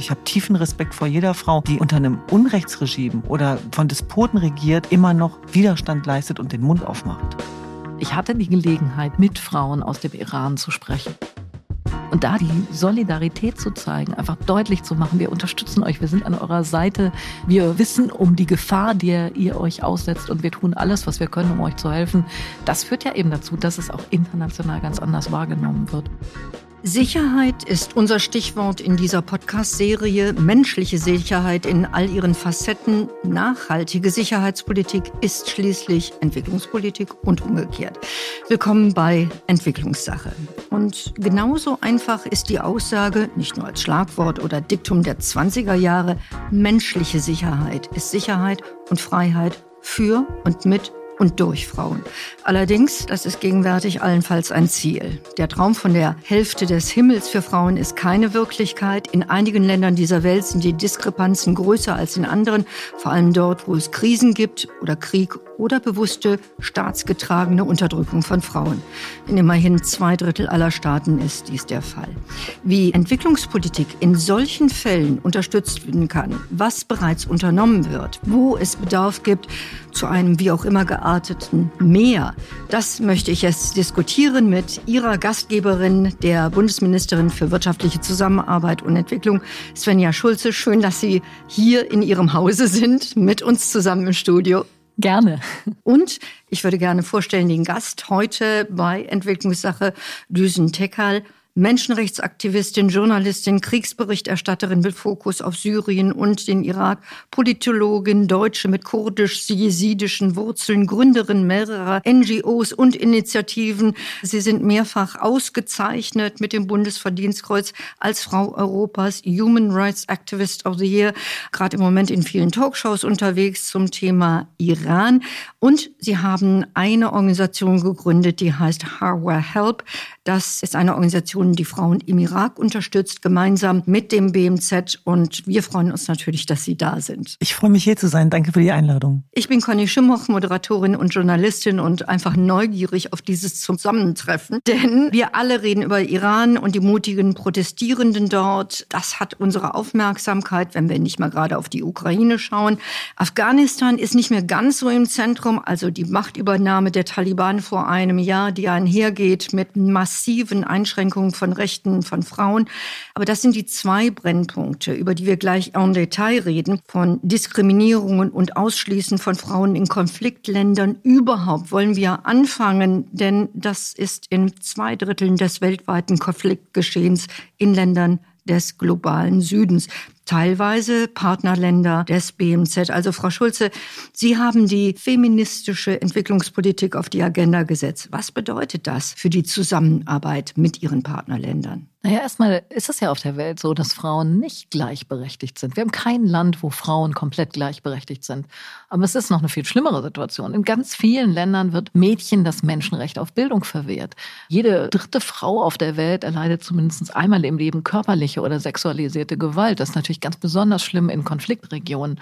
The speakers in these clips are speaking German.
Ich habe tiefen Respekt vor jeder Frau, die unter einem Unrechtsregime oder von Despoten regiert, immer noch Widerstand leistet und den Mund aufmacht. Ich hatte die Gelegenheit, mit Frauen aus dem Iran zu sprechen. Und da die Solidarität zu zeigen, einfach deutlich zu machen, wir unterstützen euch, wir sind an eurer Seite, wir wissen um die Gefahr, der ihr euch aussetzt und wir tun alles, was wir können, um euch zu helfen, das führt ja eben dazu, dass es auch international ganz anders wahrgenommen wird. Sicherheit ist unser Stichwort in dieser Podcast-Serie. Menschliche Sicherheit in all ihren Facetten. Nachhaltige Sicherheitspolitik ist schließlich Entwicklungspolitik und umgekehrt. Willkommen bei Entwicklungssache. Und genauso einfach ist die Aussage, nicht nur als Schlagwort oder Diktum der 20er Jahre, menschliche Sicherheit ist Sicherheit und Freiheit für und mit und durch Frauen. Allerdings, das ist gegenwärtig allenfalls ein Ziel. Der Traum von der Hälfte des Himmels für Frauen ist keine Wirklichkeit. In einigen Ländern dieser Welt sind die Diskrepanzen größer als in anderen, vor allem dort, wo es Krisen gibt oder Krieg oder bewusste staatsgetragene Unterdrückung von Frauen. In immerhin zwei Drittel aller Staaten ist dies der Fall. Wie Entwicklungspolitik in solchen Fällen unterstützt werden kann, was bereits unternommen wird, wo es Bedarf gibt zu einem wie auch immer gearteten Mehr, das möchte ich jetzt diskutieren mit Ihrer Gastgeberin, der Bundesministerin für wirtschaftliche Zusammenarbeit und Entwicklung, Svenja Schulze. Schön, dass Sie hier in Ihrem Hause sind, mit uns zusammen im Studio. Gerne. Und ich würde gerne vorstellen, den Gast heute bei Entwicklungssache Düsen Tekal. Menschenrechtsaktivistin, Journalistin, Kriegsberichterstatterin mit Fokus auf Syrien und den Irak, Politologin, Deutsche mit kurdisch-jesidischen Wurzeln, Gründerin mehrerer NGOs und Initiativen. Sie sind mehrfach ausgezeichnet mit dem Bundesverdienstkreuz als Frau Europas Human Rights Activist of the Year, gerade im Moment in vielen Talkshows unterwegs zum Thema Iran. Und sie haben eine Organisation gegründet, die heißt Harware Help. Das ist eine Organisation, die Frauen im Irak unterstützt, gemeinsam mit dem BMZ. Und wir freuen uns natürlich, dass Sie da sind. Ich freue mich hier zu sein. Danke für die Einladung. Ich bin Conny Schimmoch, Moderatorin und Journalistin und einfach neugierig auf dieses Zusammentreffen. Denn wir alle reden über Iran und die mutigen Protestierenden dort. Das hat unsere Aufmerksamkeit, wenn wir nicht mal gerade auf die Ukraine schauen. Afghanistan ist nicht mehr ganz so im Zentrum. Also die Machtübernahme der Taliban vor einem Jahr, die einhergeht mit Mass massiven Einschränkungen von Rechten von Frauen. Aber das sind die zwei Brennpunkte, über die wir gleich en Detail reden, von Diskriminierungen und Ausschließen von Frauen in Konfliktländern. Überhaupt wollen wir anfangen, denn das ist in zwei Dritteln des weltweiten Konfliktgeschehens in Ländern des globalen Südens teilweise Partnerländer des BMZ. Also Frau Schulze, Sie haben die feministische Entwicklungspolitik auf die Agenda gesetzt. Was bedeutet das für die Zusammenarbeit mit Ihren Partnerländern? Naja, erstmal ist es ja auf der Welt so, dass Frauen nicht gleichberechtigt sind. Wir haben kein Land, wo Frauen komplett gleichberechtigt sind. Aber es ist noch eine viel schlimmere Situation. In ganz vielen Ländern wird Mädchen das Menschenrecht auf Bildung verwehrt. Jede dritte Frau auf der Welt erleidet zumindest einmal im Leben körperliche oder sexualisierte Gewalt. Das ist natürlich ganz besonders schlimm in Konfliktregionen.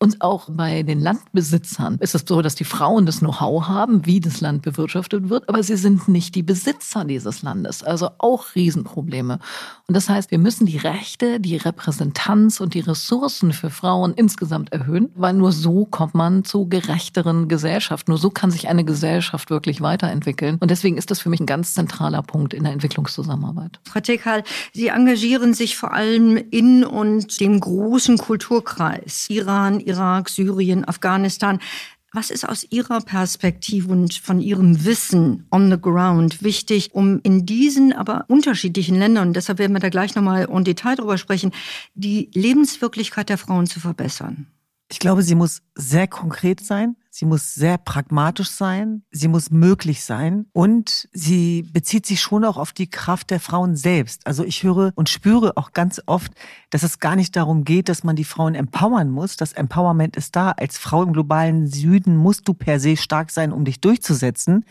Und auch bei den Landbesitzern ist es so, dass die Frauen das Know-how haben, wie das Land bewirtschaftet wird, aber sie sind nicht die Besitzer dieses Landes. Also auch Riesenprobleme. Und das heißt, wir müssen die Rechte, die Repräsentanz und die Ressourcen für Frauen insgesamt erhöhen, weil nur so kommt man zu gerechteren Gesellschaft. Nur so kann sich eine Gesellschaft wirklich weiterentwickeln. Und deswegen ist das für mich ein ganz zentraler Punkt in der Entwicklungszusammenarbeit. Frau Tekal, Sie engagieren sich vor allem in und dem großen Kulturkreis Iran, Irak, Syrien, Afghanistan. Was ist aus Ihrer Perspektive und von Ihrem Wissen on the ground wichtig, um in diesen aber unterschiedlichen Ländern, deshalb werden wir da gleich nochmal im Detail drüber sprechen, die Lebenswirklichkeit der Frauen zu verbessern? Ich glaube, sie muss sehr konkret sein. Sie muss sehr pragmatisch sein, sie muss möglich sein und sie bezieht sich schon auch auf die Kraft der Frauen selbst. Also ich höre und spüre auch ganz oft, dass es gar nicht darum geht, dass man die Frauen empowern muss. Das Empowerment ist da. Als Frau im globalen Süden musst du per se stark sein, um dich durchzusetzen.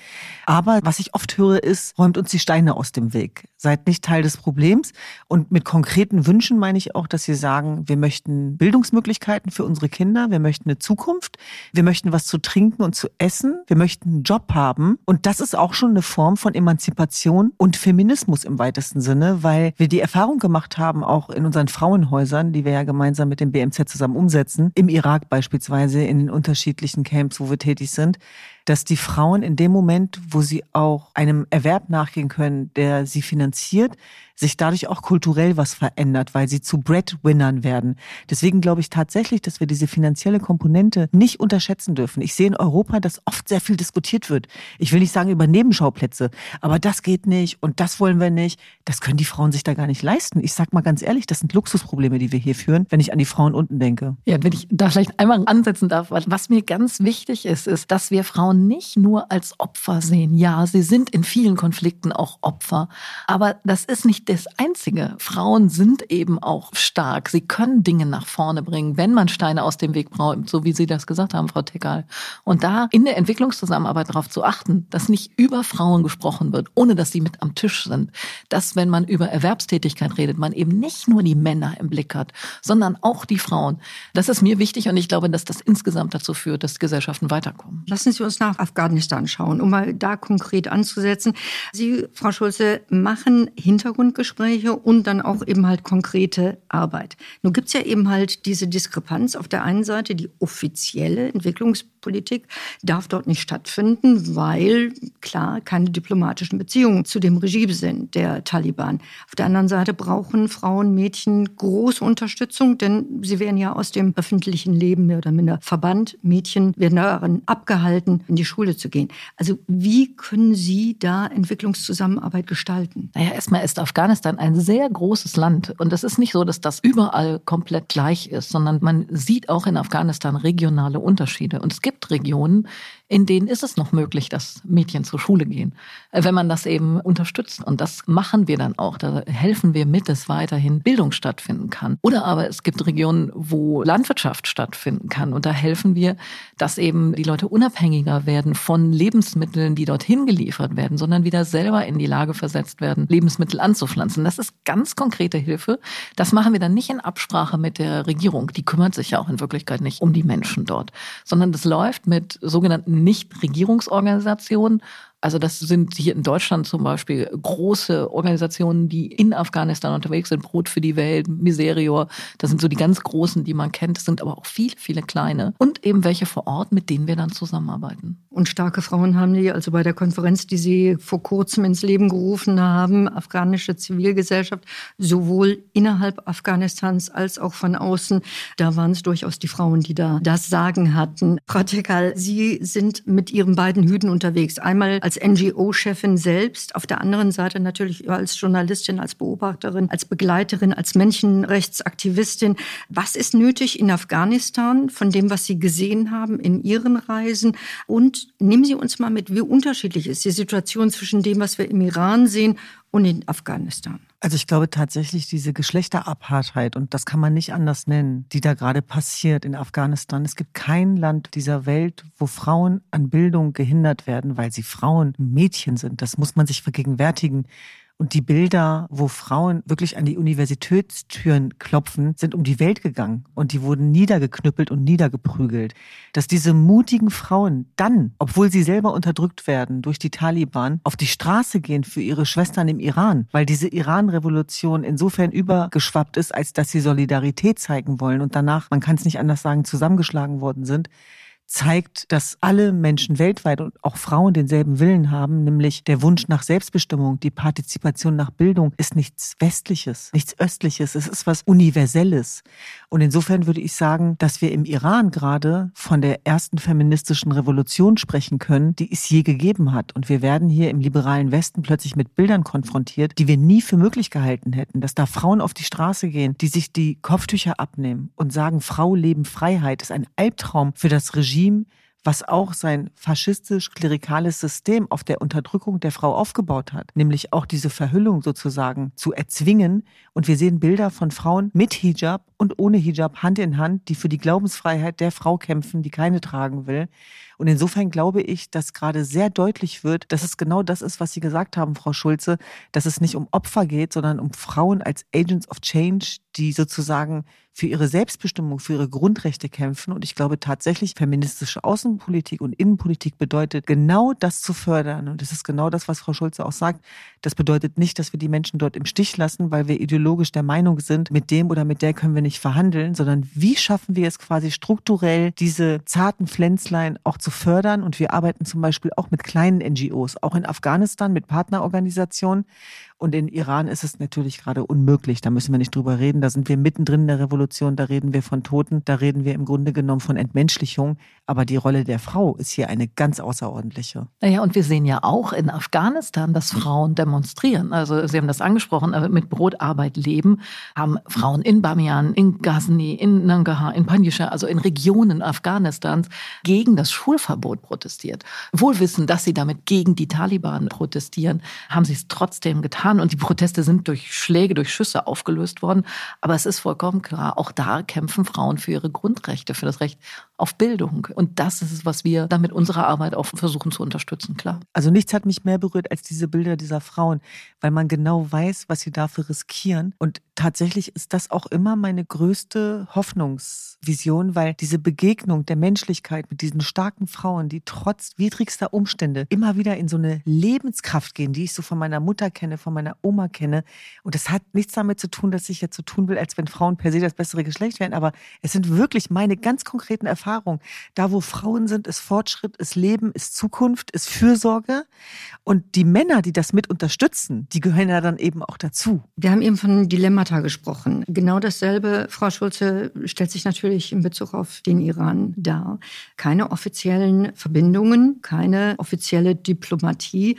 Aber was ich oft höre, ist, räumt uns die Steine aus dem Weg. Seid nicht Teil des Problems. Und mit konkreten Wünschen meine ich auch, dass sie sagen, wir möchten Bildungsmöglichkeiten für unsere Kinder, wir möchten eine Zukunft, wir möchten was zu zu trinken und zu essen. Wir möchten einen Job haben. Und das ist auch schon eine Form von Emanzipation und Feminismus im weitesten Sinne, weil wir die Erfahrung gemacht haben, auch in unseren Frauenhäusern, die wir ja gemeinsam mit dem BMZ zusammen umsetzen, im Irak beispielsweise, in den unterschiedlichen Camps, wo wir tätig sind, dass die Frauen in dem Moment, wo sie auch einem Erwerb nachgehen können, der sie finanziert, sich dadurch auch kulturell was verändert, weil sie zu Breadwinnern werden. Deswegen glaube ich tatsächlich, dass wir diese finanzielle Komponente nicht unterschätzen dürfen. Ich sehe in Europa, dass oft sehr viel diskutiert wird. Ich will nicht sagen über Nebenschauplätze, aber das geht nicht und das wollen wir nicht. Das können die Frauen sich da gar nicht leisten. Ich sag mal ganz ehrlich, das sind Luxusprobleme, die wir hier führen, wenn ich an die Frauen unten denke. Ja, wenn ich da vielleicht einmal ansetzen darf, was mir ganz wichtig ist, ist, dass wir Frauen nicht nur als Opfer sehen. Ja, sie sind in vielen Konflikten auch Opfer, aber das ist nicht das Einzige. Frauen sind eben auch stark. Sie können Dinge nach vorne bringen, wenn man Steine aus dem Weg braucht, so wie Sie das gesagt haben, Frau Teckal. Und da in der Entwicklungszusammenarbeit darauf zu achten, dass nicht über Frauen gesprochen wird, ohne dass sie mit am Tisch sind. Dass, wenn man über Erwerbstätigkeit redet, man eben nicht nur die Männer im Blick hat, sondern auch die Frauen. Das ist mir wichtig und ich glaube, dass das insgesamt dazu führt, dass Gesellschaften weiterkommen. Lassen Sie uns nach Afghanistan schauen, um mal da konkret anzusetzen. Sie, Frau Schulze, machen Hintergrund Gespräche und dann auch eben halt konkrete Arbeit. Nun gibt es ja eben halt diese Diskrepanz. Auf der einen Seite die offizielle Entwicklungspolitik darf dort nicht stattfinden, weil klar keine diplomatischen Beziehungen zu dem Regime sind, der Taliban. Auf der anderen Seite brauchen Frauen, Mädchen große Unterstützung, denn sie werden ja aus dem öffentlichen Leben mehr oder minder verbannt. Mädchen werden daran abgehalten, in die Schule zu gehen. Also wie können Sie da Entwicklungszusammenarbeit gestalten? Naja, erstmal ist Afghanistan ein sehr großes Land. Und es ist nicht so, dass das überall komplett gleich ist, sondern man sieht auch in Afghanistan regionale Unterschiede. Und es gibt Regionen, in denen ist es noch möglich, dass Mädchen zur Schule gehen, äh, wenn man das eben unterstützt. Und das machen wir dann auch. Da helfen wir mit, dass weiterhin Bildung stattfinden kann. Oder aber es gibt Regionen, wo Landwirtschaft stattfinden kann. Und da helfen wir, dass eben die Leute unabhängiger werden von Lebensmitteln, die dorthin geliefert werden, sondern wieder selber in die Lage versetzt werden, Lebensmittel anzupflanzen. Das ist ganz konkrete Hilfe. Das machen wir dann nicht in Absprache mit der Regierung. Die kümmert sich ja auch in Wirklichkeit nicht um die Menschen dort, sondern das läuft mit sogenannten Nichtregierungsorganisationen also das sind hier in Deutschland zum Beispiel große Organisationen, die in Afghanistan unterwegs sind, Brot für die Welt, Miserior. Das sind so die ganz großen, die man kennt. Es sind aber auch viele, viele kleine. Und eben welche vor Ort, mit denen wir dann zusammenarbeiten. Und starke Frauen haben die also bei der Konferenz, die Sie vor kurzem ins Leben gerufen haben, afghanische Zivilgesellschaft, sowohl innerhalb Afghanistans als auch von außen. Da waren es durchaus die Frauen, die da das Sagen hatten. Frau Tekal, Sie sind mit Ihren beiden Hüten unterwegs. Einmal als NGO-Chefin selbst, auf der anderen Seite natürlich als Journalistin, als Beobachterin, als Begleiterin, als Menschenrechtsaktivistin. Was ist nötig in Afghanistan von dem, was Sie gesehen haben in Ihren Reisen? Und nehmen Sie uns mal mit, wie unterschiedlich ist die Situation zwischen dem, was wir im Iran sehen und in Afghanistan? Also ich glaube tatsächlich diese Geschlechterapartheit, und das kann man nicht anders nennen, die da gerade passiert in Afghanistan. Es gibt kein Land dieser Welt, wo Frauen an Bildung gehindert werden, weil sie Frauen, Mädchen sind. Das muss man sich vergegenwärtigen. Und die Bilder, wo Frauen wirklich an die Universitätstüren klopfen, sind um die Welt gegangen und die wurden niedergeknüppelt und niedergeprügelt. Dass diese mutigen Frauen dann, obwohl sie selber unterdrückt werden durch die Taliban, auf die Straße gehen für ihre Schwestern im Iran, weil diese Iran-Revolution insofern übergeschwappt ist, als dass sie Solidarität zeigen wollen und danach, man kann es nicht anders sagen, zusammengeschlagen worden sind zeigt, dass alle Menschen weltweit und auch Frauen denselben Willen haben, nämlich der Wunsch nach Selbstbestimmung, die Partizipation nach Bildung ist nichts Westliches, nichts Östliches, es ist was Universelles. Und insofern würde ich sagen, dass wir im Iran gerade von der ersten feministischen Revolution sprechen können, die es je gegeben hat. Und wir werden hier im liberalen Westen plötzlich mit Bildern konfrontiert, die wir nie für möglich gehalten hätten, dass da Frauen auf die Straße gehen, die sich die Kopftücher abnehmen und sagen, Frau, Leben, Freiheit ist ein Albtraum für das Regime Regime, was auch sein faschistisch-klerikales System auf der Unterdrückung der Frau aufgebaut hat, nämlich auch diese Verhüllung sozusagen zu erzwingen. Und wir sehen Bilder von Frauen mit Hijab und ohne Hijab Hand in Hand, die für die Glaubensfreiheit der Frau kämpfen, die keine tragen will. Und insofern glaube ich, dass gerade sehr deutlich wird, dass es genau das ist, was Sie gesagt haben, Frau Schulze, dass es nicht um Opfer geht, sondern um Frauen als Agents of Change, die sozusagen für ihre Selbstbestimmung, für ihre Grundrechte kämpfen. Und ich glaube tatsächlich, feministische Außenpolitik und Innenpolitik bedeutet genau das zu fördern. Und das ist genau das, was Frau Schulze auch sagt. Das bedeutet nicht, dass wir die Menschen dort im Stich lassen, weil wir ideologisch der Meinung sind, mit dem oder mit der können wir nicht verhandeln, sondern wie schaffen wir es quasi strukturell, diese zarten Pflänzlein auch zu fördern. Und wir arbeiten zum Beispiel auch mit kleinen NGOs, auch in Afghanistan mit Partnerorganisationen. Und in Iran ist es natürlich gerade unmöglich. Da müssen wir nicht drüber reden. Da sind wir mittendrin in der Revolution. Da reden wir von Toten. Da reden wir im Grunde genommen von Entmenschlichung. Aber die Rolle der Frau ist hier eine ganz außerordentliche. Naja, und wir sehen ja auch in Afghanistan, dass Frauen demonstrieren. Also Sie haben das angesprochen, mit Brotarbeit leben, haben Frauen in Bamiyan, in Ghazni, in Nangarhar, in Panjshir, also in Regionen Afghanistans gegen das Schulverbot protestiert. Wohl wissen, dass sie damit gegen die Taliban protestieren, haben sie es trotzdem getan getan und die Proteste sind durch Schläge, durch Schüsse aufgelöst worden. Aber es ist vollkommen klar, auch da kämpfen Frauen für ihre Grundrechte, für das Recht auf Bildung. Und das ist es, was wir damit unserer Arbeit auch versuchen zu unterstützen, klar. Also nichts hat mich mehr berührt als diese Bilder dieser Frauen, weil man genau weiß, was sie dafür riskieren. Und tatsächlich ist das auch immer meine größte Hoffnungsvision, weil diese Begegnung der Menschlichkeit mit diesen starken Frauen, die trotz widrigster Umstände immer wieder in so eine Lebenskraft gehen, die ich so von meiner Mutter kenne, von meiner Oma kenne. Und das hat nichts damit zu tun, dass ich jetzt so tun will, als wenn Frauen per se das bessere Geschlecht wären. Aber es sind wirklich meine ganz konkreten Erfahrungen. Da, wo Frauen sind, ist Fortschritt, ist Leben, ist Zukunft, ist Fürsorge. Und die Männer, die das mit unterstützen, die gehören ja dann eben auch dazu. Wir haben eben von Dilemmata gesprochen. Genau dasselbe, Frau Schulze, stellt sich natürlich in Bezug auf den Iran dar. Keine offiziellen Verbindungen, keine offizielle Diplomatie.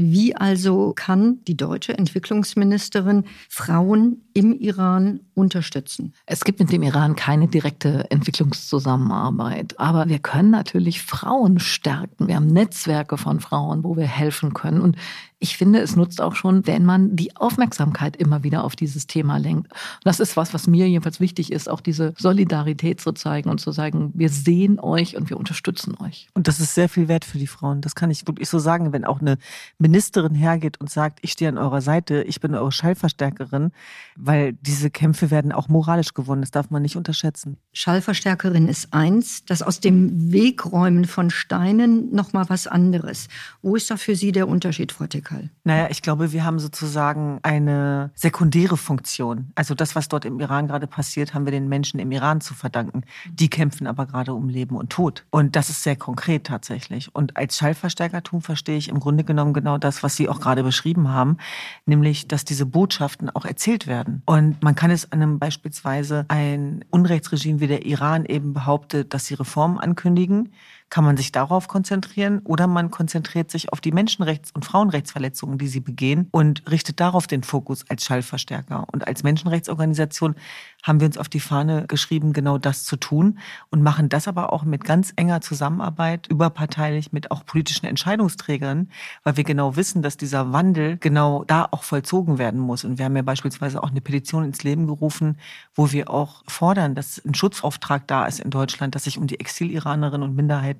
Wie also kann die deutsche Entwicklungsministerin Frauen im Iran unterstützen? Es gibt mit dem Iran keine direkte Entwicklungszusammenarbeit, aber wir können natürlich Frauen stärken. Wir haben Netzwerke von Frauen, wo wir helfen können. Und ich finde, es nutzt auch schon, wenn man die Aufmerksamkeit immer wieder auf dieses Thema lenkt. Und das ist was, was mir jedenfalls wichtig ist, auch diese Solidarität zu zeigen und zu sagen, wir sehen euch und wir unterstützen euch. Und das ist sehr viel wert für die Frauen. Das kann ich wirklich so sagen, wenn auch eine Ministerin hergeht und sagt, ich stehe an eurer Seite, ich bin eure Schallverstärkerin, weil diese Kämpfe werden auch moralisch gewonnen. Das darf man nicht unterschätzen. Schallverstärkerin ist eins, das aus dem Wegräumen von Steinen nochmal was anderes. Wo ist da für Sie der Unterschied, Frau? Radikal? Naja, ich glaube, wir haben sozusagen eine sekundäre Funktion. Also das, was dort im Iran gerade passiert, haben wir den Menschen im Iran zu verdanken. Die kämpfen aber gerade um Leben und Tod. Und das ist sehr konkret tatsächlich. Und als Schallverstärkertum verstehe ich im Grunde genommen genau das, was Sie auch gerade beschrieben haben, nämlich, dass diese Botschaften auch erzählt werden. Und man kann es an einem beispielsweise ein Unrechtsregime wie der Iran eben behauptet, dass sie Reformen ankündigen, kann man sich darauf konzentrieren oder man konzentriert sich auf die Menschenrechts- und Frauenrechtsverletzungen, die sie begehen und richtet darauf den Fokus als Schallverstärker. Und als Menschenrechtsorganisation haben wir uns auf die Fahne geschrieben, genau das zu tun und machen das aber auch mit ganz enger Zusammenarbeit, überparteilich mit auch politischen Entscheidungsträgern, weil wir genau wissen, dass dieser Wandel genau da auch vollzogen werden muss. Und wir haben ja beispielsweise auch eine Petition ins Leben gerufen, wo wir auch fordern, dass ein Schutzauftrag da ist in Deutschland, dass sich um die Exil-Iranerinnen und Minderheiten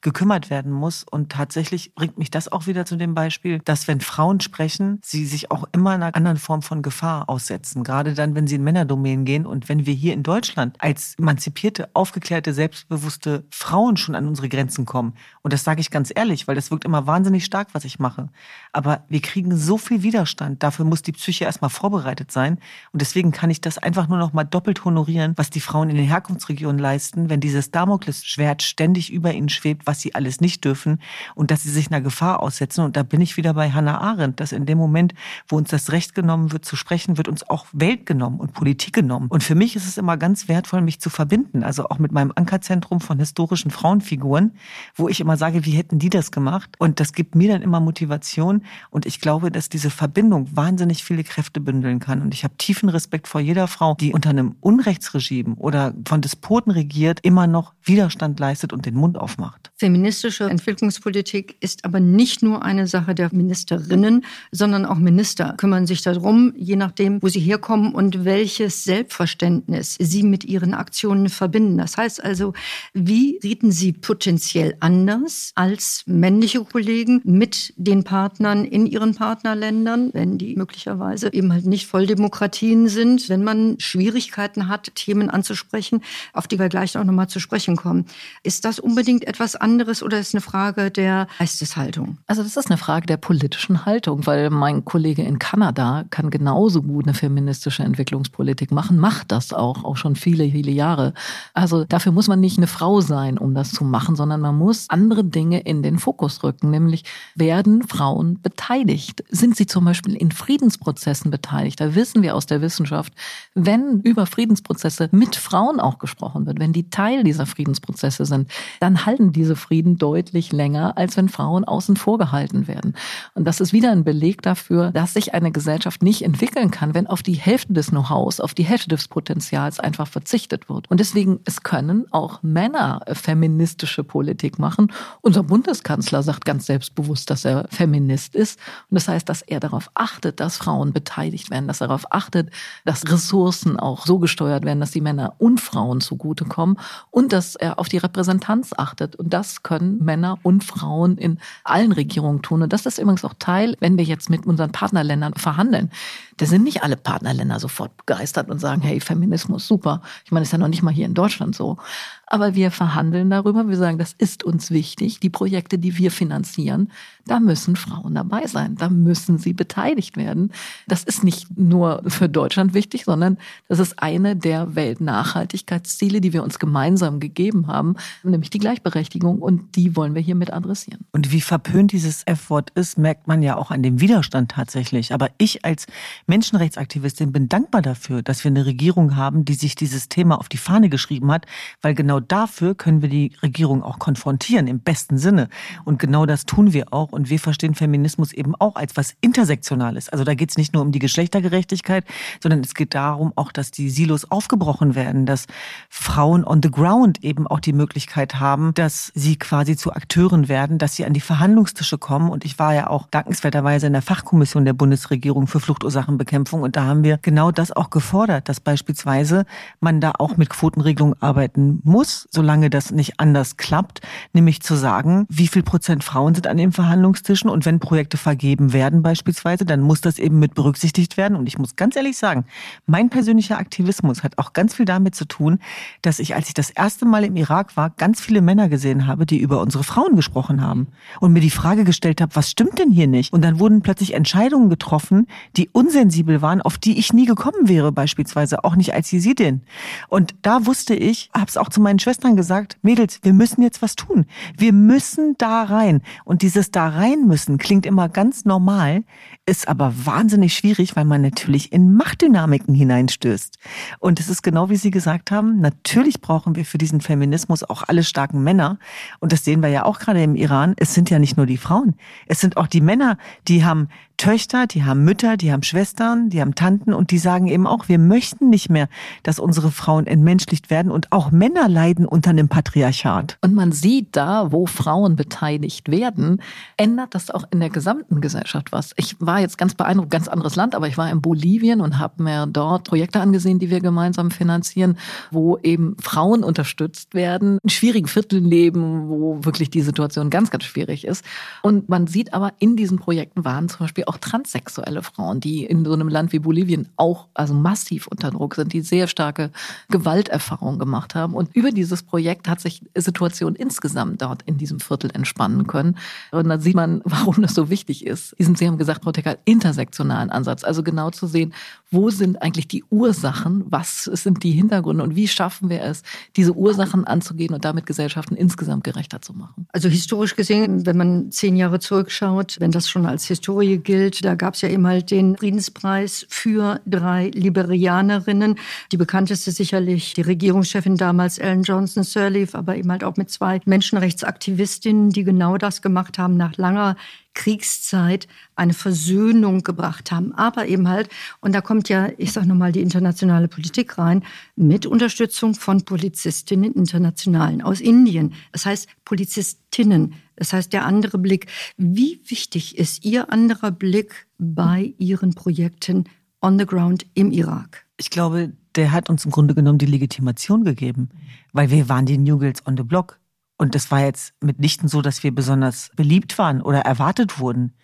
gekümmert werden muss. Und tatsächlich bringt mich das auch wieder zu dem Beispiel, dass wenn Frauen sprechen, sie sich auch immer einer anderen Form von Gefahr aussetzen. Gerade dann, wenn sie in Männerdomänen gehen und wenn wir hier in Deutschland als emanzipierte, aufgeklärte, selbstbewusste Frauen schon an unsere Grenzen kommen, und das sage ich ganz ehrlich, weil das wirkt immer wahnsinnig stark, was ich mache, aber wir kriegen so viel Widerstand, dafür muss die Psyche erstmal vorbereitet sein. Und deswegen kann ich das einfach nur noch mal doppelt honorieren, was die Frauen in den Herkunftsregionen leisten, wenn dieses Damoklesschwert ständig über ihnen schwebt, was sie alles nicht dürfen und dass sie sich einer Gefahr aussetzen. Und da bin ich wieder bei Hannah Arendt, dass in dem Moment, wo uns das Recht genommen wird zu sprechen, wird uns auch Welt genommen und Politik genommen. Und für mich ist es immer ganz wertvoll, mich zu verbinden. Also auch mit meinem Ankerzentrum von historischen Frauenfiguren, wo ich immer sage, wie hätten die das gemacht? Und das gibt mir dann immer Motivation. Und ich glaube, dass diese Verbindung wahnsinnig viele Kräfte bündeln kann. Und ich habe tiefen Respekt vor jeder Frau, die unter einem Unrechtsregime oder von Despoten regiert, immer noch Widerstand leistet und den Mund auf aufmacht. Feministische Entwicklungspolitik ist aber nicht nur eine Sache der Ministerinnen, sondern auch Minister kümmern sich darum, je nachdem, wo sie herkommen und welches Selbstverständnis sie mit ihren Aktionen verbinden. Das heißt also, wie reden sie potenziell anders als männliche Kollegen mit den Partnern in ihren Partnerländern, wenn die möglicherweise eben halt nicht Volldemokratien sind, wenn man Schwierigkeiten hat, Themen anzusprechen, auf die wir gleich auch nochmal zu sprechen kommen. Ist das unbedingt etwas anderes oder ist eine Frage der Geisteshaltung? Also das ist eine Frage der politischen Haltung, weil mein Kollege in Kanada kann genauso gut eine feministische Entwicklungspolitik machen, macht das auch, auch schon viele, viele Jahre. Also dafür muss man nicht eine Frau sein, um das zu machen, sondern man muss andere Dinge in den Fokus rücken, nämlich werden Frauen beteiligt? Sind sie zum Beispiel in Friedensprozessen beteiligt? Da wissen wir aus der Wissenschaft, wenn über Friedensprozesse mit Frauen auch gesprochen wird, wenn die Teil dieser Friedensprozesse sind, dann halten diese Frieden deutlich länger, als wenn Frauen außen vor gehalten werden. Und das ist wieder ein Beleg dafür, dass sich eine Gesellschaft nicht entwickeln kann, wenn auf die Hälfte des Know-hows, auf die Hälfte des Potenzials einfach verzichtet wird. Und deswegen, es können auch Männer feministische Politik machen. Unser Bundeskanzler sagt ganz selbstbewusst, dass er Feminist ist. Und das heißt, dass er darauf achtet, dass Frauen beteiligt werden, dass er darauf achtet, dass Ressourcen auch so gesteuert werden, dass die Männer und Frauen zugutekommen und dass er auf die Repräsentanz achtet. Und das können Männer und Frauen in allen Regierungen tun. Und das ist übrigens auch Teil, wenn wir jetzt mit unseren Partnerländern verhandeln. Da sind nicht alle Partnerländer sofort begeistert und sagen, hey, Feminismus, super. Ich meine, ist ja noch nicht mal hier in Deutschland so. Aber wir verhandeln darüber. Wir sagen, das ist uns wichtig. Die Projekte, die wir finanzieren, da müssen Frauen dabei sein. Da müssen sie beteiligt werden. Das ist nicht nur für Deutschland wichtig, sondern das ist eine der Weltnachhaltigkeitsziele, die wir uns gemeinsam gegeben haben, nämlich die Gleichberechtigung. Und die wollen wir hiermit adressieren. Und wie verpönt dieses F-Wort ist, merkt man ja auch an dem Widerstand tatsächlich. Aber ich als Menschenrechtsaktivistin bin dankbar dafür, dass wir eine Regierung haben, die sich dieses Thema auf die Fahne geschrieben hat, weil genau dafür können wir die Regierung auch konfrontieren, im besten Sinne. Und genau das tun wir auch. Und wir verstehen Feminismus eben auch als was Intersektionales. Also da geht es nicht nur um die Geschlechtergerechtigkeit, sondern es geht darum auch, dass die Silos aufgebrochen werden, dass Frauen on the ground eben auch die Möglichkeit haben, dass sie quasi zu Akteuren werden, dass sie an die Verhandlungstische kommen. Und ich war ja auch dankenswerterweise in der Fachkommission der Bundesregierung für Fluchtursachen Ursachenbekämpfung. Und da haben wir genau das auch gefordert, dass beispielsweise man da auch mit Quotenregelung arbeiten muss, solange das nicht anders klappt, nämlich zu sagen, wie viel Prozent Frauen sind an den Verhandlungstischen und wenn Projekte vergeben werden beispielsweise, dann muss das eben mit berücksichtigt werden. Und ich muss ganz ehrlich sagen, mein persönlicher Aktivismus hat auch ganz viel damit zu tun, dass ich, als ich das erste Mal im Irak war, ganz viele Männer gesehen habe, die über unsere Frauen gesprochen haben und mir die Frage gestellt habe, was stimmt denn hier nicht? Und dann wurden plötzlich Entscheidungen getroffen, die unsensibel unsensibel waren, auf die ich nie gekommen wäre beispielsweise, auch nicht als Jesidin. Und da wusste ich, habe es auch zu meinen Schwestern gesagt, Mädels, wir müssen jetzt was tun. Wir müssen da rein. Und dieses da rein müssen klingt immer ganz normal, ist aber wahnsinnig schwierig, weil man natürlich in Machtdynamiken hineinstößt. Und es ist genau wie Sie gesagt haben, natürlich brauchen wir für diesen Feminismus auch alle starken Männer. Und das sehen wir ja auch gerade im Iran. Es sind ja nicht nur die Frauen. Es sind auch die Männer, die haben Töchter, die haben Mütter, die haben Schwestern, die haben Tanten und die sagen eben auch, wir möchten nicht mehr, dass unsere Frauen entmenschlicht werden und auch Männer leiden unter einem Patriarchat. Und man sieht da, wo Frauen beteiligt werden, ändert das auch in der gesamten Gesellschaft was. Ich war jetzt ganz beeindruckt, ganz anderes Land, aber ich war in Bolivien und habe mir dort Projekte angesehen, die wir gemeinsam finanzieren, wo eben Frauen unterstützt werden, in schwierigen Vierteln leben, wo wirklich die Situation ganz, ganz schwierig ist. Und man sieht aber in diesen Projekten waren zum Beispiel auch transsexuelle Frauen, die in so einem Land wie Bolivien auch also massiv unter Druck sind, die sehr starke Gewalterfahrungen gemacht haben. Und über dieses Projekt hat sich Situation insgesamt dort in diesem Viertel entspannen können. Und dann sieht man, warum das so wichtig ist. Sie haben gesagt, Tecker, intersektionalen Ansatz. Also genau zu sehen, wo sind eigentlich die Ursachen, was sind die Hintergründe und wie schaffen wir es, diese Ursachen anzugehen und damit Gesellschaften insgesamt gerechter zu machen. Also historisch gesehen, wenn man zehn Jahre zurückschaut, wenn das schon als Historie gilt, gilt. Da gab es ja eben halt den Friedenspreis für drei Liberianerinnen. Die bekannteste sicherlich die Regierungschefin damals, Ellen Johnson Sirleaf, aber eben halt auch mit zwei Menschenrechtsaktivistinnen, die genau das gemacht haben nach langer Kriegszeit eine Versöhnung gebracht haben. Aber eben halt, und da kommt ja, ich sage nochmal, die internationale Politik rein, mit Unterstützung von Polizistinnen internationalen aus Indien. Das heißt Polizistinnen. Das heißt der andere Blick. Wie wichtig ist Ihr anderer Blick bei Ihren Projekten on the ground im Irak? Ich glaube, der hat uns im Grunde genommen die Legitimation gegeben, weil wir waren die New Girls on the Block. Und das war jetzt mitnichten so, dass wir besonders beliebt waren oder erwartet wurden.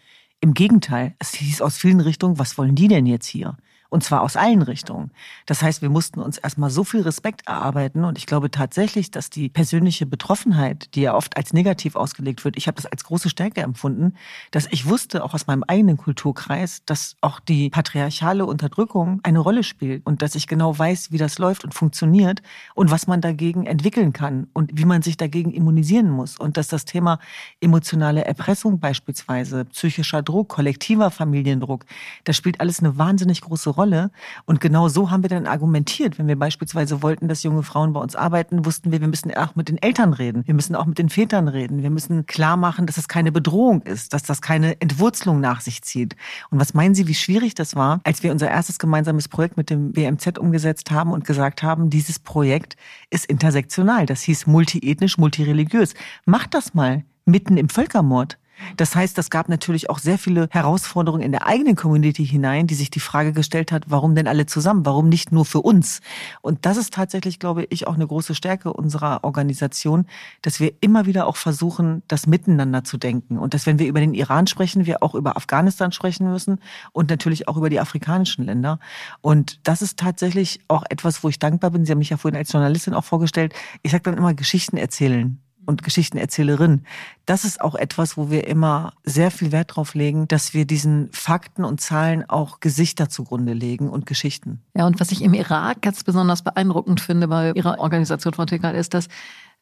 Im Gegenteil, es hieß aus vielen Richtungen, was wollen die denn jetzt hier? Und zwar aus allen Richtungen. Das heißt, wir mussten uns erstmal so viel Respekt erarbeiten. Und ich glaube tatsächlich, dass die persönliche Betroffenheit, die ja oft als negativ ausgelegt wird, ich habe das als große Stärke empfunden, dass ich wusste, auch aus meinem eigenen Kulturkreis, dass auch die patriarchale Unterdrückung eine Rolle spielt und dass ich genau weiß, wie das läuft und funktioniert und was man dagegen entwickeln kann und wie man sich dagegen immunisieren muss. Und dass das Thema emotionale Erpressung beispielsweise, psychischer Druck, kollektiver Familiendruck, das spielt alles eine wahnsinnig große Rolle. Rolle. Und genau so haben wir dann argumentiert. Wenn wir beispielsweise wollten, dass junge Frauen bei uns arbeiten, wussten wir, wir müssen auch mit den Eltern reden. Wir müssen auch mit den Vätern reden. Wir müssen klar machen, dass es keine Bedrohung ist, dass das keine Entwurzelung nach sich zieht. Und was meinen Sie, wie schwierig das war, als wir unser erstes gemeinsames Projekt mit dem BMZ umgesetzt haben und gesagt haben, dieses Projekt ist intersektional. Das hieß multiethnisch, multireligiös. Macht das mal mitten im Völkermord. Das heißt, das gab natürlich auch sehr viele Herausforderungen in der eigenen Community hinein, die sich die Frage gestellt hat, warum denn alle zusammen? Warum nicht nur für uns? Und das ist tatsächlich, glaube ich, auch eine große Stärke unserer Organisation, dass wir immer wieder auch versuchen, das miteinander zu denken. Und dass, wenn wir über den Iran sprechen, wir auch über Afghanistan sprechen müssen und natürlich auch über die afrikanischen Länder. Und das ist tatsächlich auch etwas, wo ich dankbar bin. Sie haben mich ja vorhin als Journalistin auch vorgestellt. Ich sage dann immer Geschichten erzählen und Geschichtenerzählerin. Das ist auch etwas, wo wir immer sehr viel Wert drauf legen, dass wir diesen Fakten und Zahlen auch Gesichter zugrunde legen und Geschichten. Ja, und was ich im Irak ganz besonders beeindruckend finde bei Ihrer Organisation, Frau Tickert, ist, dass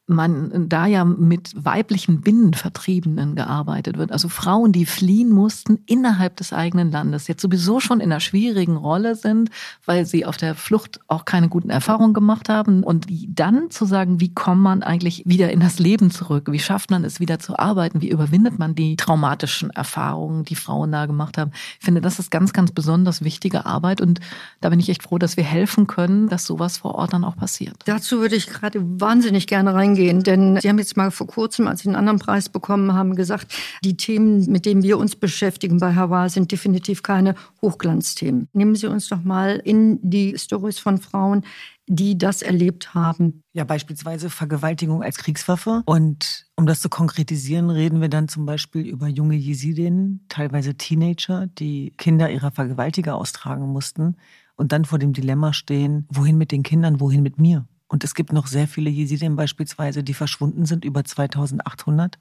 man da ja mit weiblichen Binnenvertriebenen gearbeitet wird, also Frauen, die fliehen mussten innerhalb des eigenen Landes, jetzt sowieso schon in einer schwierigen Rolle sind, weil sie auf der Flucht auch keine guten Erfahrungen gemacht haben. Und dann zu sagen, wie kommt man eigentlich wieder in das Leben zurück, wie schafft man es wieder zu arbeiten, wie überwindet man die traumatischen Erfahrungen, die Frauen da gemacht haben. Ich finde, das ist ganz, ganz besonders wichtige Arbeit. Und da bin ich echt froh, dass wir helfen können, dass sowas vor Ort dann auch passiert. Dazu würde ich gerade wahnsinnig gerne reingehen eingehen, denn Sie haben jetzt mal vor kurzem, als Sie einen anderen Preis bekommen haben, gesagt, die Themen, mit denen wir uns beschäftigen bei Hawaii, sind definitiv keine Hochglanzthemen. Nehmen Sie uns doch mal in die Stories von Frauen, die das erlebt haben. Ja, beispielsweise Vergewaltigung als Kriegswaffe. Und um das zu konkretisieren, reden wir dann zum Beispiel über junge Jesidinnen, teilweise Teenager, die Kinder ihrer Vergewaltiger austragen mussten und dann vor dem Dilemma stehen, wohin mit den Kindern, wohin mit mir? Und es gibt noch sehr viele Jesiden beispielsweise, die verschwunden sind, über 2800.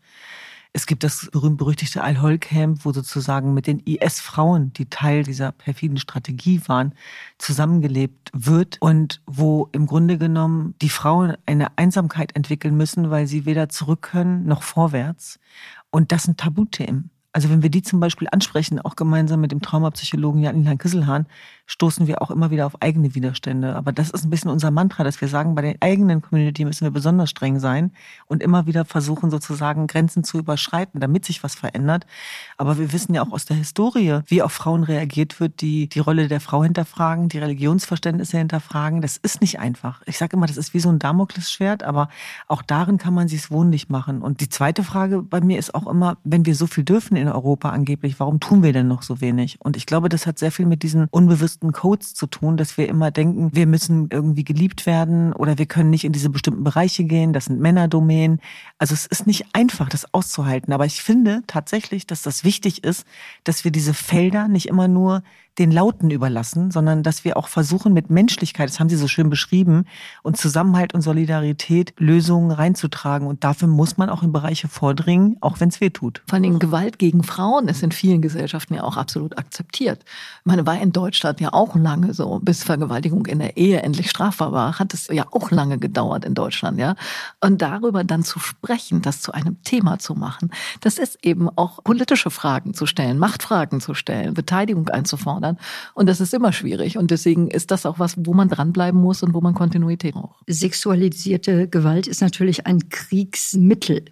Es gibt das berühmt-berüchtigte Al-Hol-Camp, wo sozusagen mit den IS-Frauen, die Teil dieser perfiden Strategie waren, zusammengelebt wird und wo im Grunde genommen die Frauen eine Einsamkeit entwickeln müssen, weil sie weder zurück können noch vorwärts. Und das sind Tabuthemen. Also wenn wir die zum Beispiel ansprechen, auch gemeinsam mit dem Traumapsychologen Jan-Ilhan Kisselhahn, stoßen wir auch immer wieder auf eigene Widerstände. Aber das ist ein bisschen unser Mantra, dass wir sagen, bei der eigenen Community müssen wir besonders streng sein und immer wieder versuchen, sozusagen Grenzen zu überschreiten, damit sich was verändert. Aber wir wissen ja auch aus der Historie, wie auf Frauen reagiert wird, die die Rolle der Frau hinterfragen, die Religionsverständnisse hinterfragen. Das ist nicht einfach. Ich sage immer, das ist wie so ein Damoklesschwert, aber auch darin kann man sich wohnlich machen. Und die zweite Frage bei mir ist auch immer, wenn wir so viel dürfen in Europa angeblich, warum tun wir denn noch so wenig? Und ich glaube, das hat sehr viel mit diesen unbewussten bestimmten Codes zu tun, dass wir immer denken, wir müssen irgendwie geliebt werden oder wir können nicht in diese bestimmten Bereiche gehen, das sind Männerdomänen. Also es ist nicht einfach, das auszuhalten. Aber ich finde tatsächlich, dass das wichtig ist, dass wir diese Felder nicht immer nur den Lauten überlassen, sondern dass wir auch versuchen, mit Menschlichkeit, das haben Sie so schön beschrieben, und Zusammenhalt und Solidarität Lösungen reinzutragen. Und dafür muss man auch in Bereiche vordringen, auch wenn es weh tut. Vor allem Gewalt gegen Frauen ist in vielen Gesellschaften ja auch absolut akzeptiert. Ich meine, war in Deutschland ja auch lange so, bis Vergewaltigung in der Ehe endlich strafbar war, hat es ja auch lange gedauert in Deutschland, ja. Und darüber dann zu sprechen, das zu einem Thema zu machen, das ist eben auch politische Fragen zu stellen, Machtfragen zu stellen, Beteiligung einzufordern fordern. Und das ist immer schwierig. Und deswegen ist das auch was, wo man dranbleiben muss und wo man Kontinuität braucht. Sexualisierte Gewalt ist natürlich ein Kriegsmittel.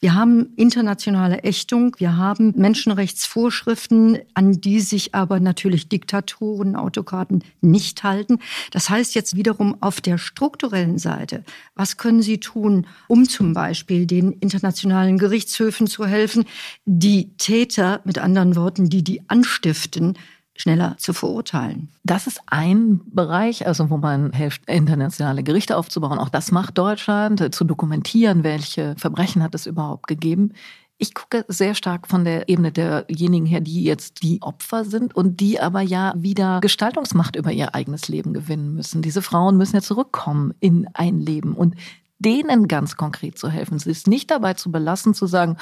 Wir haben internationale Ächtung, wir haben Menschenrechtsvorschriften, an die sich aber natürlich Diktatoren, Autokraten nicht halten. Das heißt jetzt wiederum auf der strukturellen Seite, was können Sie tun, um zum Beispiel den internationalen Gerichtshöfen zu helfen, die Täter, mit anderen Worten, die die anstiften, schneller zu verurteilen. Das ist ein Bereich, also wo man hilft, internationale Gerichte aufzubauen. Auch das macht Deutschland, äh, zu dokumentieren, welche Verbrechen hat es überhaupt gegeben. Ich gucke sehr stark von der Ebene derjenigen her, die jetzt die Opfer sind und die aber ja wieder Gestaltungsmacht über ihr eigenes Leben gewinnen müssen. Diese Frauen müssen ja zurückkommen in ein Leben und denen ganz konkret zu helfen. Sie ist nicht dabei zu belassen, zu sagen,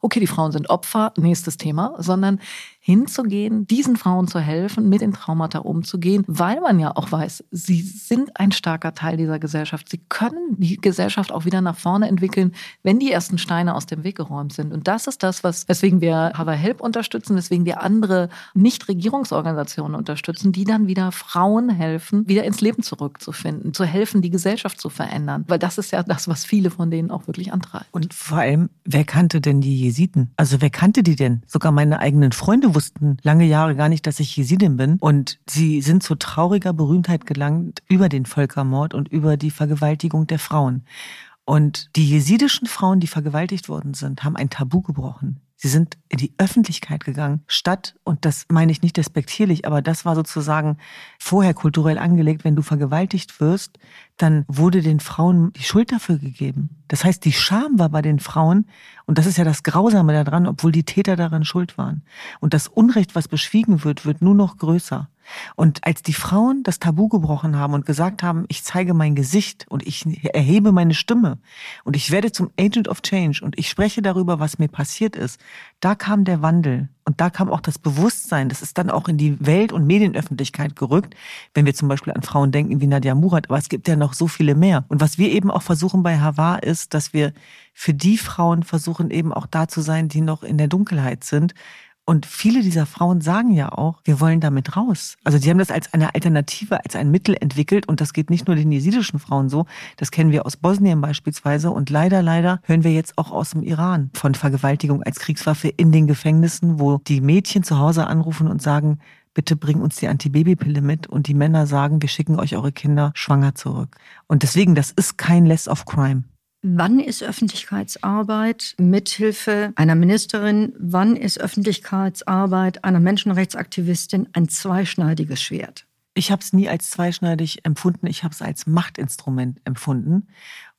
okay, die Frauen sind Opfer, nächstes Thema, sondern hinzugehen, diesen Frauen zu helfen, mit den Traumata umzugehen, weil man ja auch weiß, sie sind ein starker Teil dieser Gesellschaft. Sie können die Gesellschaft auch wieder nach vorne entwickeln, wenn die ersten Steine aus dem Weg geräumt sind. Und das ist das, was, weswegen wir Hava Help unterstützen, weswegen wir andere Nichtregierungsorganisationen unterstützen, die dann wieder Frauen helfen, wieder ins Leben zurückzufinden, zu helfen, die Gesellschaft zu verändern. Weil das ist ja das, was viele von denen auch wirklich antreibt. Und vor allem, wer kannte denn die Jesiden? Also wer kannte die denn? Sogar meine eigenen Freunde wussten lange Jahre gar nicht, dass ich Jesidin bin. Und sie sind zu trauriger Berühmtheit gelangt über den Völkermord und über die Vergewaltigung der Frauen. Und die jesidischen Frauen, die vergewaltigt worden sind, haben ein Tabu gebrochen. Sie sind in die Öffentlichkeit gegangen, statt, und das meine ich nicht despektierlich, aber das war sozusagen vorher kulturell angelegt, wenn du vergewaltigt wirst, dann wurde den Frauen die Schuld dafür gegeben. Das heißt, die Scham war bei den Frauen, und das ist ja das Grausame daran, obwohl die Täter daran schuld waren. Und das Unrecht, was beschwiegen wird, wird nur noch größer. Und als die Frauen das Tabu gebrochen haben und gesagt haben, ich zeige mein Gesicht und ich erhebe meine Stimme und ich werde zum Agent of Change und ich spreche darüber, was mir passiert ist, da kam der Wandel und da kam auch das Bewusstsein, das ist dann auch in die Welt- und Medienöffentlichkeit gerückt, wenn wir zum Beispiel an Frauen denken wie Nadia Murat, aber es gibt ja noch so viele mehr. Und was wir eben auch versuchen bei Hava ist, dass wir für die Frauen versuchen eben auch da zu sein, die noch in der Dunkelheit sind, und viele dieser Frauen sagen ja auch, wir wollen damit raus. Also die haben das als eine Alternative, als ein Mittel entwickelt. Und das geht nicht nur den jesidischen Frauen so. Das kennen wir aus Bosnien beispielsweise. Und leider, leider hören wir jetzt auch aus dem Iran von Vergewaltigung als Kriegswaffe in den Gefängnissen, wo die Mädchen zu Hause anrufen und sagen, bitte bring uns die Antibabypille mit. Und die Männer sagen, wir schicken euch eure Kinder schwanger zurück. Und deswegen, das ist kein Less of Crime. Wann ist Öffentlichkeitsarbeit mithilfe einer Ministerin, wann ist Öffentlichkeitsarbeit einer Menschenrechtsaktivistin ein zweischneidiges Schwert? Ich habe es nie als zweischneidig empfunden, ich habe es als Machtinstrument empfunden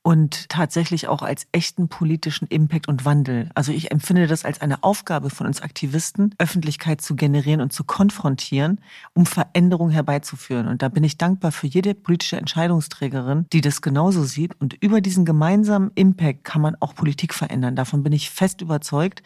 und tatsächlich auch als echten politischen Impact und Wandel. Also ich empfinde das als eine Aufgabe von uns Aktivisten, Öffentlichkeit zu generieren und zu konfrontieren, um Veränderung herbeizuführen. Und da bin ich dankbar für jede politische Entscheidungsträgerin, die das genauso sieht. Und über diesen gemeinsamen Impact kann man auch Politik verändern. Davon bin ich fest überzeugt.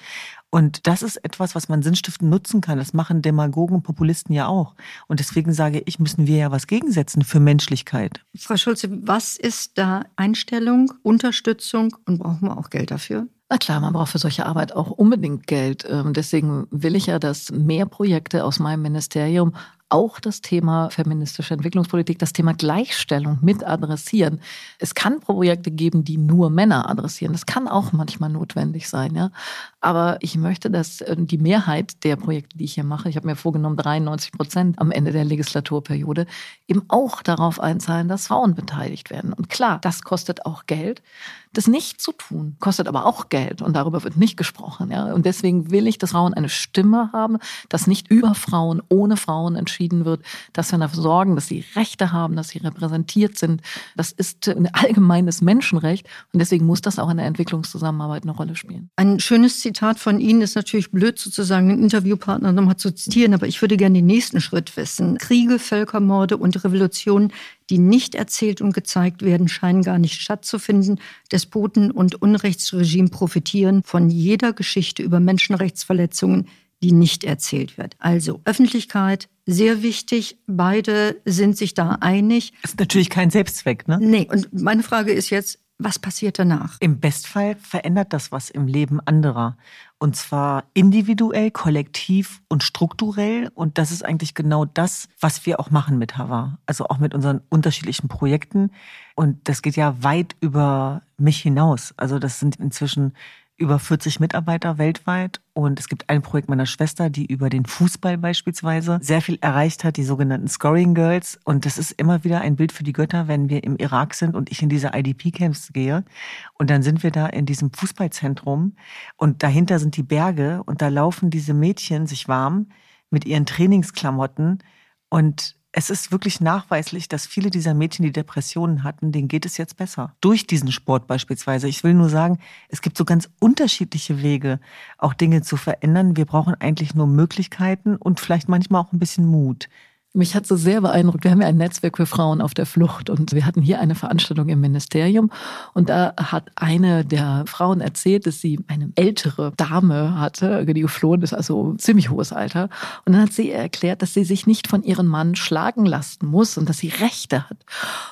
Und das ist etwas, was man sinnstiftend nutzen kann. Das machen Demagogen und Populisten ja auch. Und deswegen sage ich, müssen wir ja was gegensetzen für Menschlichkeit. Frau Schulze, was ist da Einstellung, Unterstützung und brauchen wir auch Geld dafür? Na klar, man braucht für solche Arbeit auch unbedingt Geld. Ähm, deswegen will ich ja, dass mehr Projekte aus meinem Ministerium auch das Thema feministische Entwicklungspolitik, das Thema Gleichstellung mit adressieren. Es kann Projekte geben, die nur Männer adressieren. Das kann auch manchmal notwendig sein, ja. Aber ich möchte, dass äh, die Mehrheit der Projekte, die ich hier mache, ich habe mir vorgenommen, 93 Prozent am Ende der Legislaturperiode, eben auch darauf einzahlen, dass Frauen beteiligt werden. Und klar, das kostet auch Geld. Das nicht zu tun, kostet aber auch Geld und darüber wird nicht gesprochen. Ja? Und deswegen will ich, dass Frauen eine Stimme haben, dass nicht über Frauen, ohne Frauen entschieden wird, dass wir dafür sorgen, dass sie Rechte haben, dass sie repräsentiert sind. Das ist ein allgemeines Menschenrecht und deswegen muss das auch in der Entwicklungszusammenarbeit eine Rolle spielen. Ein schönes Zitat von Ihnen ist natürlich blöd, sozusagen einen Interviewpartner nochmal zu zitieren, aber ich würde gerne den nächsten Schritt wissen. Kriege, Völkermorde und Revolutionen die nicht erzählt und gezeigt werden, scheinen gar nicht stattzufinden. Despoten und Unrechtsregime profitieren von jeder Geschichte über Menschenrechtsverletzungen, die nicht erzählt wird. Also Öffentlichkeit, sehr wichtig. Beide sind sich da einig. Ist natürlich kein Selbstzweck, ne? Nee. Und meine Frage ist jetzt, Was passiert danach? Im Bestfall verändert das was im Leben anderer. Und zwar individuell, kollektiv und strukturell. Und das ist eigentlich genau das, was wir auch machen mit Hava. Also auch mit unseren unterschiedlichen Projekten. Und das geht ja weit über mich hinaus. Also das sind inzwischen über 40 Mitarbeiter weltweit und es gibt ein Projekt meiner Schwester, die über den Fußball beispielsweise sehr viel erreicht hat, die sogenannten Scoring Girls. Und das ist immer wieder ein Bild für die Götter, wenn wir im Irak sind und ich in diese IDP-Camps gehe. Und dann sind wir da in diesem Fußballzentrum und dahinter sind die Berge und da laufen diese Mädchen sich warm mit ihren Trainingsklamotten und es ist wirklich nachweislich, dass viele dieser Mädchen, die Depressionen hatten, denen geht es jetzt besser. Durch diesen Sport beispielsweise. Ich will nur sagen, es gibt so ganz unterschiedliche Wege, auch Dinge zu verändern. Wir brauchen eigentlich nur Möglichkeiten und vielleicht manchmal auch ein bisschen Mut. Mich hat so sehr beeindruckt. Wir haben ja ein Netzwerk für Frauen auf der Flucht und wir hatten hier eine Veranstaltung im Ministerium und da hat eine der Frauen erzählt, dass sie eine ältere Dame hatte, die geflohen ist, also ziemlich hohes Alter. Und dann hat sie erklärt, dass sie sich nicht von ihrem Mann schlagen lassen muss und dass sie Rechte hat.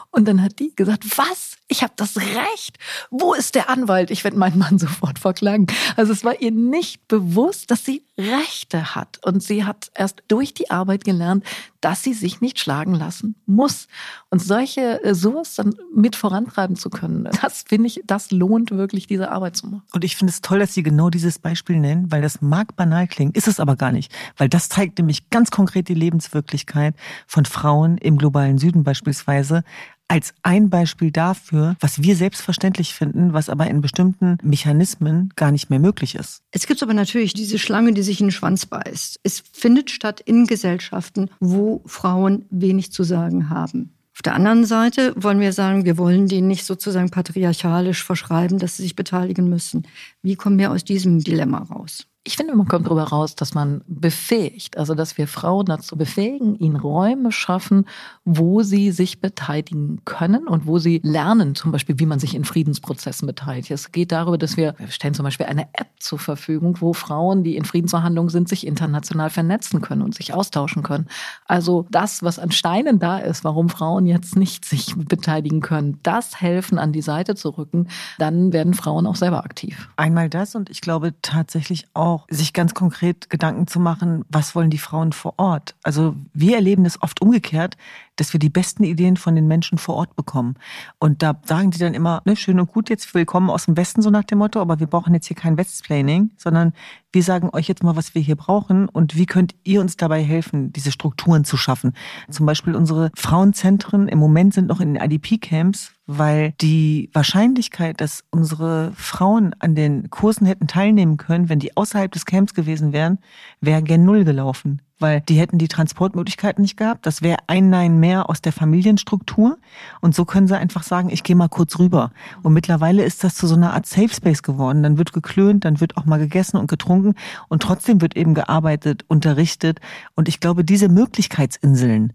Und dann hat die gesagt, was? Ich habe das Recht. Wo ist der Anwalt? Ich werde meinen Mann sofort verklagen. Also es war ihr nicht bewusst, dass sie Rechte hat. Und sie hat erst durch die Arbeit gelernt, dass sie sich nicht schlagen lassen muss. Und solche, äh, sowas dann mit vorantreiben zu können, das finde ich, das lohnt wirklich, diese Arbeit zu machen. Und ich finde es toll, dass Sie genau dieses Beispiel nennen, weil das mag banal klingen, ist es aber gar nicht. Weil das zeigt nämlich ganz konkret die Lebenswirklichkeit von Frauen im globalen Süden beispielsweise als ein Beispiel dafür, was wir selbstverständlich finden, was aber in bestimmten Mechanismen gar nicht mehr möglich ist. Es gibt aber natürlich diese Schlange, die sich in den Schwanz beißt. Es findet statt in Gesellschaften, wo Frauen wenig zu sagen haben. Auf der anderen Seite wollen wir sagen, wir wollen denen nicht sozusagen patriarchalisch verschreiben, dass sie sich beteiligen müssen. Wie kommen wir aus diesem Dilemma raus? Ich finde, man kommt darüber raus, dass man befähigt, also dass wir Frauen dazu befähigen, ihnen Räume schaffen, wo sie sich beteiligen können und wo sie lernen, zum Beispiel, wie man sich in Friedensprozessen beteiligt. Es geht darüber, dass wir, wir stellen zum Beispiel eine App zur Verfügung, wo Frauen, die in Friedensverhandlungen sind, sich international vernetzen können und sich austauschen können. Also das, was an Steinen da ist, warum Frauen jetzt nicht sich beteiligen können, das helfen an die Seite zu rücken, dann werden Frauen auch selber aktiv. Einmal das und ich glaube tatsächlich auch, auch, sich ganz konkret Gedanken zu machen, was wollen die Frauen vor Ort? Also wir erleben das oft umgekehrt, dass wir die besten Ideen von den Menschen vor Ort bekommen. Und da sagen die dann immer, ne, schön und gut, jetzt willkommen aus dem Westen, so nach dem Motto, aber wir brauchen jetzt hier kein Westplaining, sondern wir sagen euch jetzt mal, was wir hier brauchen und wie könnt ihr uns dabei helfen, diese Strukturen zu schaffen. Zum Beispiel unsere Frauenzentren im Moment sind noch in den IDP-Camps, weil die Wahrscheinlichkeit, dass unsere Frauen an den Kursen hätten teilnehmen können, wenn die außerhalb des Camps gewesen wären, wäre gen Null gelaufen weil die hätten die Transportmöglichkeiten nicht gehabt. Das wäre ein Nein mehr aus der Familienstruktur. Und so können sie einfach sagen, ich gehe mal kurz rüber. Und mittlerweile ist das zu so einer Art Safe Space geworden. Dann wird geklönt, dann wird auch mal gegessen und getrunken und trotzdem wird eben gearbeitet, unterrichtet. Und ich glaube, diese Möglichkeitsinseln,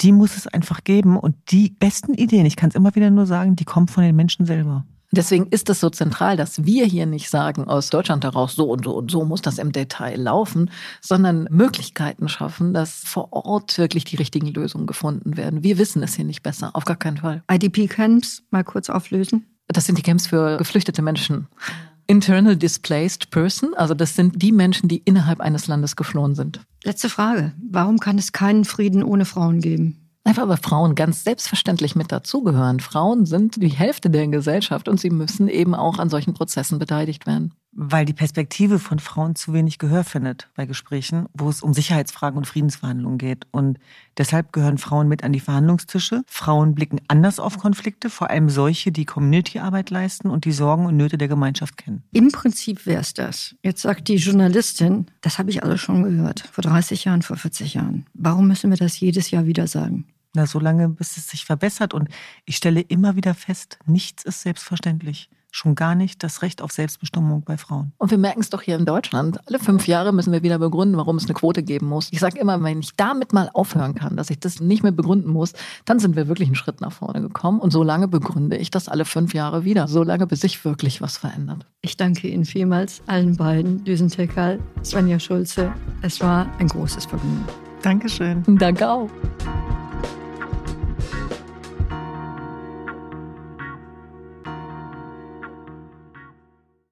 die muss es einfach geben. Und die besten Ideen, ich kann es immer wieder nur sagen, die kommen von den Menschen selber. Deswegen ist es so zentral, dass wir hier nicht sagen, aus Deutschland heraus, so und so und so muss das im Detail laufen, sondern Möglichkeiten schaffen, dass vor Ort wirklich die richtigen Lösungen gefunden werden. Wir wissen es hier nicht besser, auf gar keinen Fall. IDP-Camps mal kurz auflösen. Das sind die Camps für geflüchtete Menschen. Internal Displaced Person, also das sind die Menschen, die innerhalb eines Landes geflohen sind. Letzte Frage. Warum kann es keinen Frieden ohne Frauen geben? Einfach weil Frauen ganz selbstverständlich mit dazugehören. Frauen sind die Hälfte der Gesellschaft und sie müssen eben auch an solchen Prozessen beteiligt werden. Weil die Perspektive von Frauen zu wenig Gehör findet bei Gesprächen, wo es um Sicherheitsfragen und Friedensverhandlungen geht. Und deshalb gehören Frauen mit an die Verhandlungstische. Frauen blicken anders auf Konflikte, vor allem solche, die Community-Arbeit leisten und die Sorgen und Nöte der Gemeinschaft kennen. Im Prinzip wäre es das. Jetzt sagt die Journalistin, das habe ich alles schon gehört, vor 30 Jahren, vor 40 Jahren. Warum müssen wir das jedes Jahr wieder sagen? Na, so lange, bis es sich verbessert. Und ich stelle immer wieder fest, nichts ist selbstverständlich. Schon gar nicht das Recht auf Selbstbestimmung bei Frauen. Und wir merken es doch hier in Deutschland. Alle fünf Jahre müssen wir wieder begründen, warum es eine Quote geben muss. Ich sage immer, wenn ich damit mal aufhören kann, dass ich das nicht mehr begründen muss, dann sind wir wirklich einen Schritt nach vorne gekommen. Und so lange begründe ich das alle fünf Jahre wieder. So lange, bis sich wirklich was verändert. Ich danke Ihnen vielmals, allen beiden, Düsen Tekal, Svenja Schulze. Es war ein großes Vergnügen. Dankeschön. Danke auch.